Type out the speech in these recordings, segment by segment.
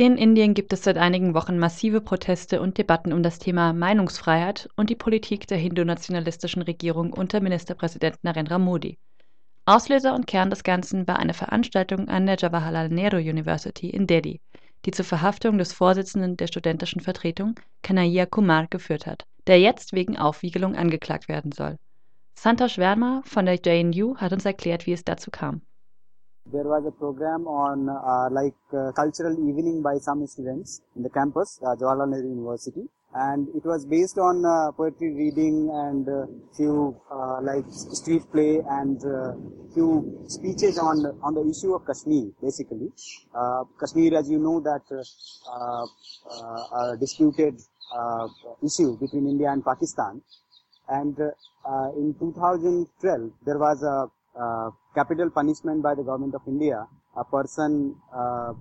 In Indien gibt es seit einigen Wochen massive Proteste und Debatten um das Thema Meinungsfreiheit und die Politik der hindu-nationalistischen Regierung unter Ministerpräsident Narendra Modi. Auslöser und Kern des Ganzen war eine Veranstaltung an der Jawaharlal Nehru University in Delhi, die zur Verhaftung des Vorsitzenden der studentischen Vertretung, Kanhaiya Kumar, geführt hat, der jetzt wegen Aufwiegelung angeklagt werden soll. Santosh Verma von der JNU hat uns erklärt, wie es dazu kam. There was a program on uh, like uh, cultural evening by some students in the campus, uh, Jawaharlal Nehru University, and it was based on uh, poetry reading and uh, few uh, like street play and uh, few speeches on on the issue of Kashmir, basically. Kashmir, as you know, that disputed issue between India and Pakistan, and in 2012 there was a capital punishment by the government of India. A person uh,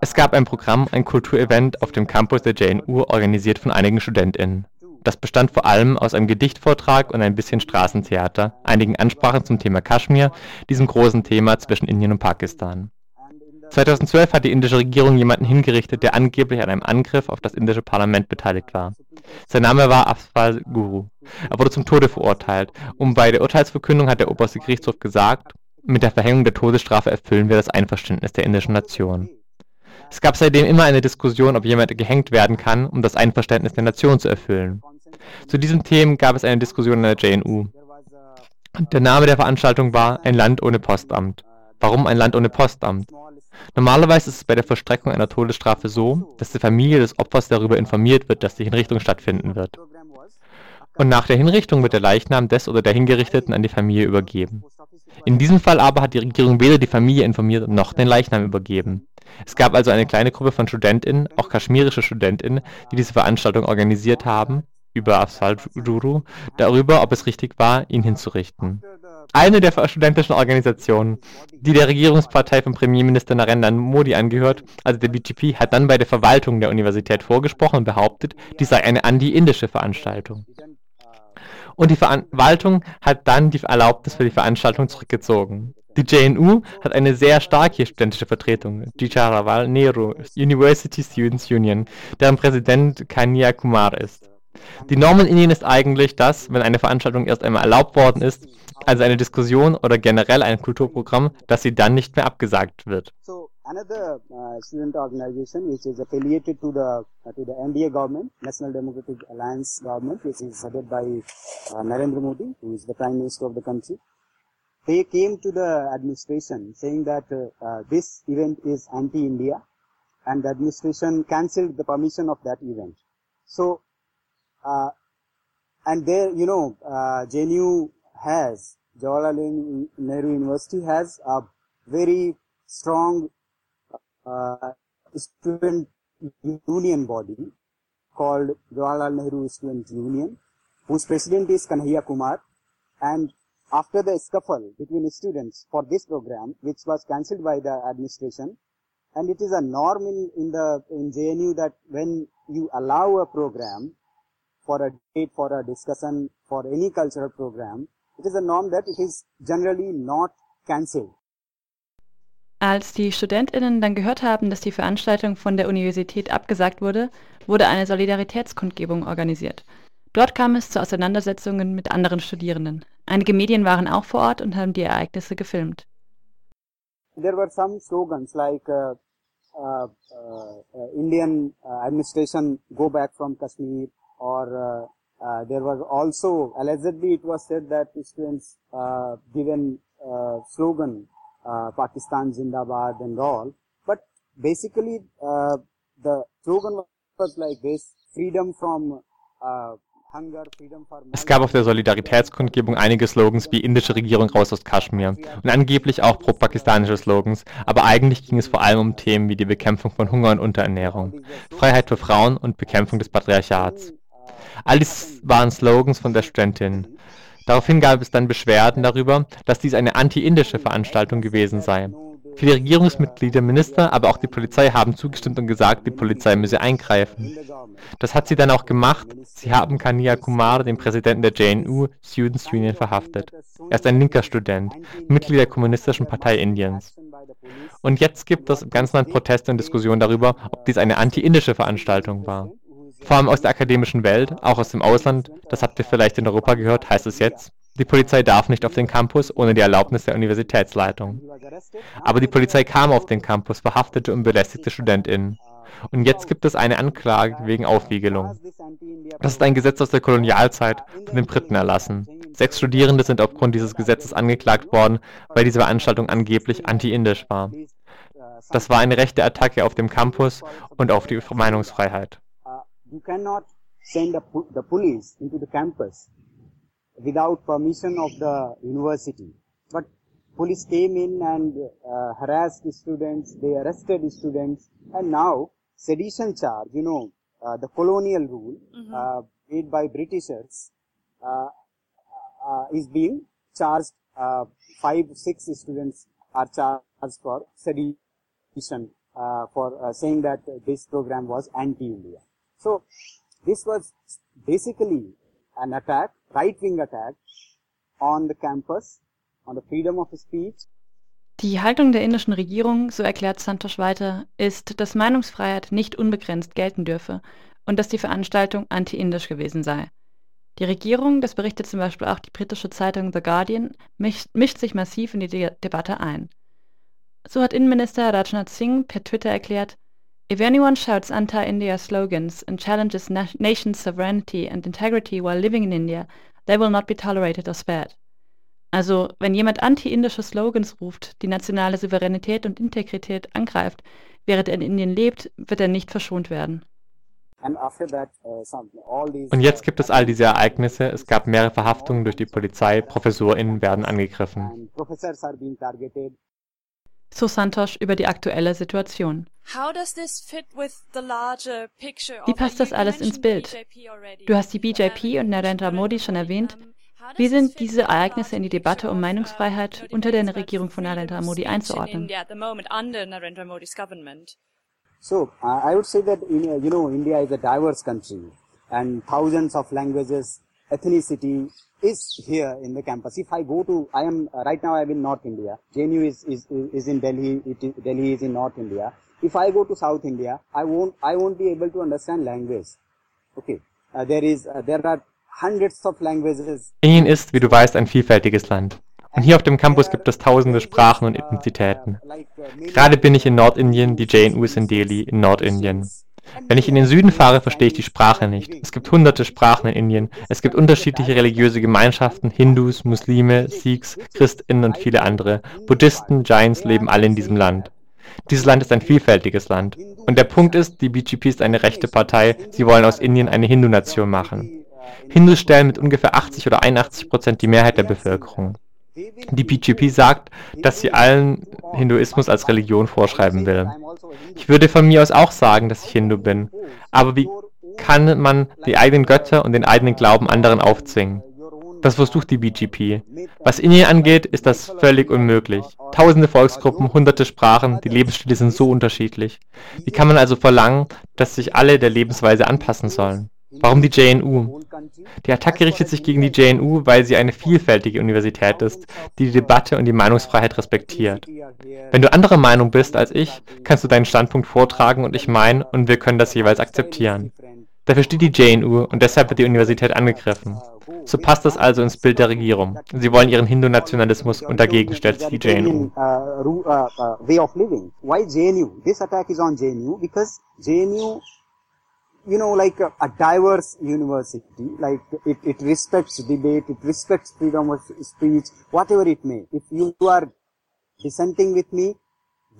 Es gab ein Programm, ein Kulturevent auf dem Campus der JNU, organisiert von einigen StudentInnen. Das bestand vor allem aus einem Gedichtvortrag und ein bisschen Straßentheater, einigen Ansprachen zum Thema Kaschmir, diesem großen Thema zwischen Indien und Pakistan. 2012 hat die indische Regierung jemanden hingerichtet, der angeblich an einem Angriff auf das indische Parlament beteiligt war. Sein Name war Afzal Guru. Er wurde zum Tode verurteilt und bei der Urteilsverkündung hat der oberste Gerichtshof gesagt, mit der Verhängung der Todesstrafe erfüllen wir das Einverständnis der indischen Nation. Es gab seitdem immer eine Diskussion, ob jemand gehängt werden kann, um das Einverständnis der Nation zu erfüllen. Zu diesem Thema gab es eine Diskussion in der JNU. Der Name der Veranstaltung war Ein Land ohne Postamt. Warum ein Land ohne Postamt? Normalerweise ist es bei der Vollstreckung einer Todesstrafe so, dass die Familie des Opfers darüber informiert wird, dass die Hinrichtung stattfinden wird. Und nach der Hinrichtung wird der Leichnam des oder der Hingerichteten an die Familie übergeben. In diesem Fall aber hat die Regierung weder die Familie informiert noch den Leichnam übergeben. Es gab also eine kleine Gruppe von StudentInnen, auch kaschmirische StudentInnen, die diese Veranstaltung organisiert haben, über Afzal Guru, darüber, ob es richtig war, ihn hinzurichten. Eine der studentischen Organisationen, die der Regierungspartei von Premierminister Narendra Modi angehört, also der BJP, hat dann bei der Verwaltung der Universität vorgesprochen und behauptet, dies sei eine anti-indische Veranstaltung. Und die Verwaltung hat dann die Erlaubnis für die Veranstaltung zurückgezogen. Die JNU hat eine sehr starke studentische Vertretung, die Jawaharlal Nehru University Students Union, deren Präsident Kanya Kumar ist. Die Norm in Indien ist eigentlich, dass, wenn eine Veranstaltung erst einmal erlaubt worden ist, also eine Diskussion oder generell ein Kulturprogramm, dass sie dann nicht mehr abgesagt wird. Another uh, student organization which is affiliated to the uh, to the NDA government, National Democratic Alliance government, which is headed by uh, Narendra Modi, who is the prime minister of the country. They came to the administration saying that uh, uh, this event is anti-India, and the administration cancelled the permission of that event. So, uh, and there, you know, uh, JNU has Jawaharlal Nehru University has a very strong uh, student union body called Jawaharlal Nehru Student Union, whose president is Kanhaiya Kumar. And after the scuffle between students for this program, which was cancelled by the administration, and it is a norm in, in the in JNU that when you allow a program for a date, for a discussion, for any cultural program, it is a norm that it is generally not cancelled. Als die StudentInnen dann gehört haben, dass die Veranstaltung von der Universität abgesagt wurde, wurde eine Solidaritätskundgebung organisiert. Dort kam es zu Auseinandersetzungen mit anderen Studierenden. Einige Medien waren auch vor Ort und haben die Ereignisse gefilmt. There were some slogans like uh, uh, uh, Indian administration go back from Kashmir or uh, there was also allegedly it was said that students uh, given uh, slogan Pakistan Zindabad and all, but basically the slogan was like this: freedom from Es gab auf der Solidaritätskundgebung einige Slogans wie indische Regierung raus aus Kaschmir und angeblich auch pro-pakistanische Slogans, aber eigentlich ging es vor allem um Themen wie die Bekämpfung von Hunger und Unterernährung, Freiheit für Frauen und Bekämpfung des Patriarchats. All dies waren Slogans von der Studentin. Daraufhin gab es dann Beschwerden darüber, dass dies eine anti-indische Veranstaltung gewesen sei. Viele Regierungsmitglieder, Minister, aber auch die Polizei haben zugestimmt und gesagt, die Polizei müsse eingreifen. Das hat sie dann auch gemacht. Sie haben Kania Kumar, den Präsidenten der JNU Students Union, verhaftet. Er ist ein linker Student, Mitglied der Kommunistischen Partei Indiens. Und jetzt gibt es im ganzen Land Proteste und Diskussionen darüber, ob dies eine anti-indische Veranstaltung war. Vor allem aus der akademischen Welt, auch aus dem Ausland, das habt ihr vielleicht in Europa gehört, heißt es jetzt, die Polizei darf nicht auf den Campus ohne die Erlaubnis der Universitätsleitung. Aber die Polizei kam auf den Campus, verhaftete und belästigte StudentInnen. Und jetzt gibt es eine Anklage wegen Aufwiegelung. Das ist ein Gesetz aus der Kolonialzeit von den Briten erlassen. Sechs Studierende sind aufgrund dieses Gesetzes angeklagt worden, weil diese Veranstaltung angeblich anti-indisch war. Das war eine rechte Attacke auf dem Campus und auf die Meinungsfreiheit. You cannot send the police into the campus without permission of the university. But police came in and uh, harassed the students, they arrested the students, and now sedition charge, you know, uh, the colonial rule mm-hmm. uh, made by Britishers uh, uh, is being charged. Uh, five, six students are charged for sedition for saying that this program was anti-India. So this was basically an attack, right-wing attack on the campus, on the freedom of speech. Die Haltung der indischen Regierung, so erklärt Santosh weiter, ist, dass Meinungsfreiheit nicht unbegrenzt gelten dürfe und dass die Veranstaltung anti-indisch gewesen sei. Die Regierung, das berichtet zum Beispiel auch die britische Zeitung The Guardian, mischt, mischt sich massiv in die De Debatte ein. So hat Innenminister Rajnath Singh per Twitter erklärt, If anyone shouts anti-India slogans and challenges na nation sovereignty and integrity while living in India, they will not be tolerated or spared. Also, wenn jemand anti-indische Slogans ruft, die nationale Souveränität und Integrität angreift, während er in Indien lebt, wird er nicht verschont werden. Uh, und jetzt gibt es all diese Ereignisse. Es gab mehrere Verhaftungen durch die Polizei, ProfessorInnen werden angegriffen. So Santosh über die aktuelle Situation. Wie passt das alles ins Bild? Du hast die BJP und Narendra Modi schon erwähnt. Wie sind diese Ereignisse in die Debatte um Meinungsfreiheit unter der Regierung von Narendra Modi einzuordnen? So, uh, I would say that in, you know India is a diverse country and thousands of languages, ethnicity, is here in the campus. If I go to, I am uh, right now. I am in North India. JNU is is is in Delhi. It is, Delhi is in North India. If I go to South India, I won't I won't be able to understand language. Okay, uh, there is uh, there are hundreds of languages. Indien ist, wie du weißt, ein vielfältiges Land. Und hier auf dem Campus gibt es tausende Sprachen und Ethnizitäten. Gerade bin ich in Nordindien, die JNU ist in Delhi, in Nordindien. Wenn ich in den Süden fahre, verstehe ich die Sprache nicht. Es gibt hunderte Sprachen in Indien. Es gibt unterschiedliche religiöse Gemeinschaften, Hindus, Muslime, Sikhs, Christinnen und viele andere. Buddhisten, Jains leben alle in diesem Land. Dieses Land ist ein vielfältiges Land. Und der Punkt ist, die BGP ist eine rechte Partei. Sie wollen aus Indien eine Hindu-Nation machen. Hindus stellen mit ungefähr 80 oder 81 Prozent die Mehrheit der Bevölkerung. Die BGP sagt, dass sie allen Hinduismus als Religion vorschreiben will. Ich würde von mir aus auch sagen, dass ich Hindu bin. Aber wie kann man die eigenen Götter und den eigenen Glauben anderen aufzwingen? Das versucht die BGP. Was Indien angeht, ist das völlig unmöglich. Tausende Volksgruppen, hunderte Sprachen, die Lebensstile sind so unterschiedlich. Wie kann man also verlangen, dass sich alle der Lebensweise anpassen sollen? Warum die JNU? Die Attacke richtet sich gegen die JNU, weil sie eine vielfältige Universität ist, die die Debatte und die Meinungsfreiheit respektiert. Wenn du anderer Meinung bist als ich, kannst du deinen Standpunkt vortragen und ich meinen und wir können das jeweils akzeptieren. Dafür steht die JNU und deshalb wird die Universität angegriffen. So passt das also ins Bild der Regierung. Sie wollen ihren Hindu-Nationalismus und dagegen stellt sich die JNU. JNU? You know, like a, a diverse university, like it, it respects debate, it respects freedom of speech, whatever it may. If you are dissenting with me,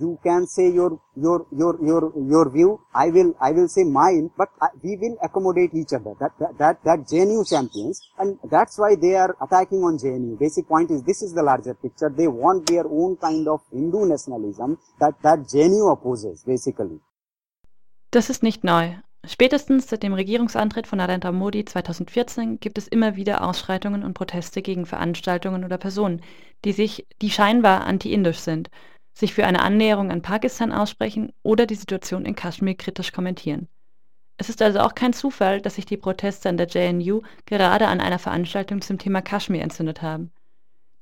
you can say your, your, your, your, your view, I will, I will say mine, but I, we will accommodate each other. That, that, that, that JNU champions, and that's why they are attacking on JNU. Basic point is, this is the larger picture. They want their own kind of Hindu nationalism that, that JNU opposes, basically. Das ist nicht neu. Spätestens seit dem Regierungsantritt von Narendra Modi 2014 gibt es immer wieder Ausschreitungen und Proteste gegen Veranstaltungen oder Personen, die sich, die scheinbar anti-indisch sind. sich für eine Annäherung an Pakistan aussprechen oder die Situation in Kaschmir kritisch kommentieren. Es ist also auch kein Zufall, dass sich die Proteste an der JNU gerade an einer Veranstaltung zum Thema Kaschmir entzündet haben.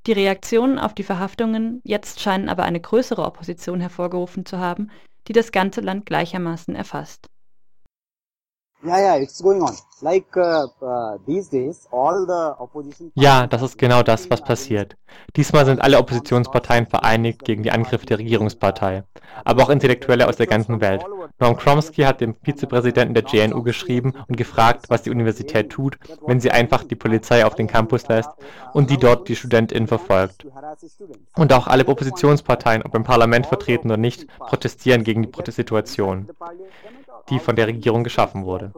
Die Reaktionen auf die Verhaftungen jetzt scheinen aber eine größere Opposition hervorgerufen zu haben, die das ganze Land gleichermaßen erfasst. Yeah, yeah, it's going on. Ja, das ist genau das, was passiert. Diesmal sind alle Oppositionsparteien vereinigt gegen die Angriffe der Regierungspartei, aber auch Intellektuelle aus der ganzen Welt. Noam Chomsky hat dem Vizepräsidenten der JNU geschrieben und gefragt, was die Universität tut, wenn sie einfach die Polizei auf den Campus lässt und die dort die StudentInnen verfolgt. Und auch alle Oppositionsparteien, ob im Parlament vertreten oder nicht, protestieren gegen die Protestsituation die von der Regierung geschaffen wurde.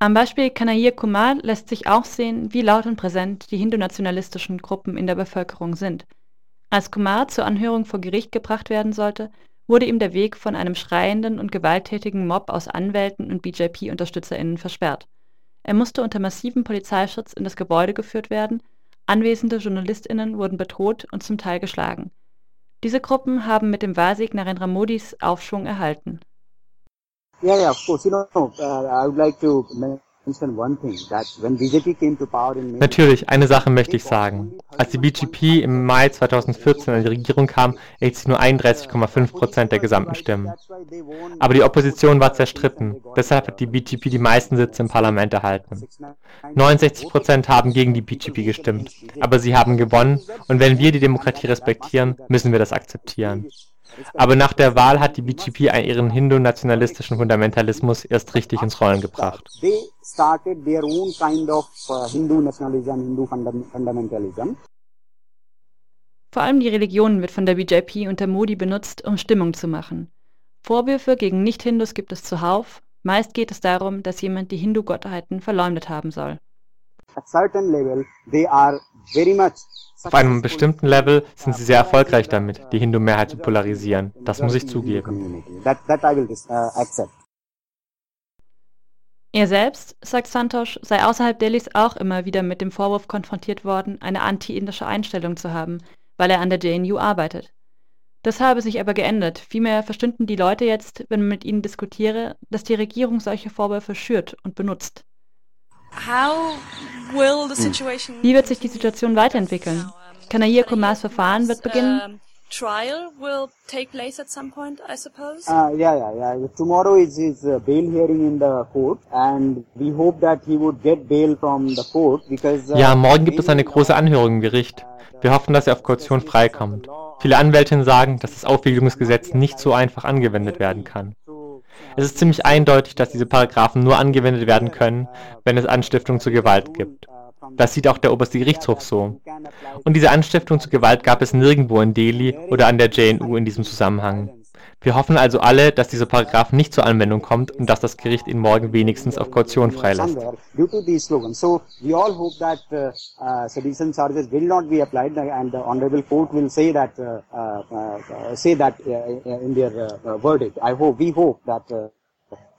Am Beispiel Kanayir Kumar lässt sich auch sehen, wie laut und präsent die hindu-nationalistischen Gruppen in der Bevölkerung sind. Als Kumar zur Anhörung vor Gericht gebracht werden sollte, wurde ihm der Weg von einem schreienden und gewalttätigen Mob aus Anwälten und BJP-UnterstützerInnen versperrt. Er musste unter massivem Polizeischutz in das Gebäude geführt werden Anwesende JournalistInnen wurden bedroht und zum Teil geschlagen. Diese Gruppen haben mit dem Wahlsieg Narendra Modis Aufschwung erhalten. Yeah, yeah, of course. You know, uh, I would like to Natürlich, eine Sache möchte ich sagen. Als die BGP im Mai 2014 an die Regierung kam, erhielt sie nur 31,5 Prozent der gesamten Stimmen. Aber die Opposition war zerstritten. Deshalb hat die BGP die meisten Sitze im Parlament erhalten. 69 Prozent haben gegen die BGP gestimmt. Aber sie haben gewonnen und wenn wir die Demokratie respektieren, müssen wir das akzeptieren. Aber nach der Wahl hat die BGP ihren hindu-nationalistischen Fundamentalismus erst richtig ins Rollen gebracht. Vor allem die Religion wird von der BJP unter Modi benutzt, um Stimmung zu machen. Vorwürfe gegen Nicht-Hindus gibt es zuhauf. Meist geht es darum, dass jemand die Hindu-Gottheiten verleumdet haben soll. At certain level, they are auf einem bestimmten Level sind sie sehr erfolgreich damit, die Hindu-Mehrheit zu polarisieren. Das muss ich zugeben. Uh, er selbst, sagt Santosh, sei außerhalb Delhis auch immer wieder mit dem Vorwurf konfrontiert worden, eine anti-indische Einstellung zu haben, weil er an der JNU arbeitet. Das habe sich aber geändert. Vielmehr verstünden die Leute jetzt, wenn man mit ihnen diskutiere, dass die Regierung solche Vorwürfe schürt und benutzt. Wie wird sich die Situation weiterentwickeln? Kanayir Kumars Verfahren wird beginnen? trial will take place at some point, I suppose? Uh, yeah, yeah, yeah. Tomorrow is his uh, bail hearing in the court and we hope that he would get bail from the court because... Uh, ja, morgen gibt es eine große Anhörung im Gericht. Wir hoffen, dass er auf Kaution freikommt. Viele Anwältinnen sagen, dass das Aufwiegelungsgesetz nicht so einfach angewendet werden kann. Es ist ziemlich eindeutig, dass diese Paragraphen nur angewendet werden können, wenn es Anstiftung zur Gewalt gibt. Das sieht auch der oberste Gerichtshof so. Und diese Anstiftung zur Gewalt gab es nirgendwo in Delhi oder an der JNU in diesem Zusammenhang. Wir hoffen also alle, dass dieser Paragraph nicht zur Anwendung kommt und dass das Gericht ihn morgen wenigstens auf Kaution freilässt.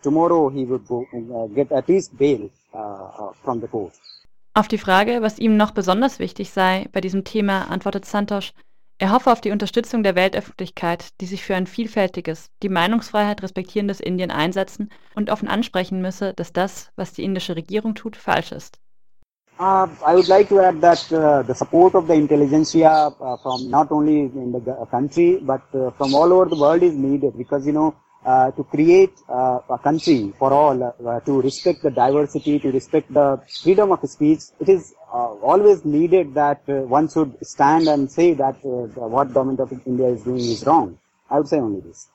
tomorrow he would go, get at least bail from the court. Auf die Frage, was ihm noch besonders wichtig sei bei diesem Thema, antwortet Santosh, er hoffe auf die Unterstützung der Weltöffentlichkeit, die sich für ein vielfältiges, die Meinungsfreiheit respektierendes Indien einsetzen und offen ansprechen müsse, dass das, was die indische Regierung tut, falsch ist. Uh, I would like to add that uh, the support of the intelligentsia uh, from not only in the country but uh, from all over the world is needed because you know uh, to create uh, a country for all, uh, to respect the diversity, to respect the freedom of speech, it is always needed that uh, one should stand and say that uh, what government of India is doing is wrong. I would say only this.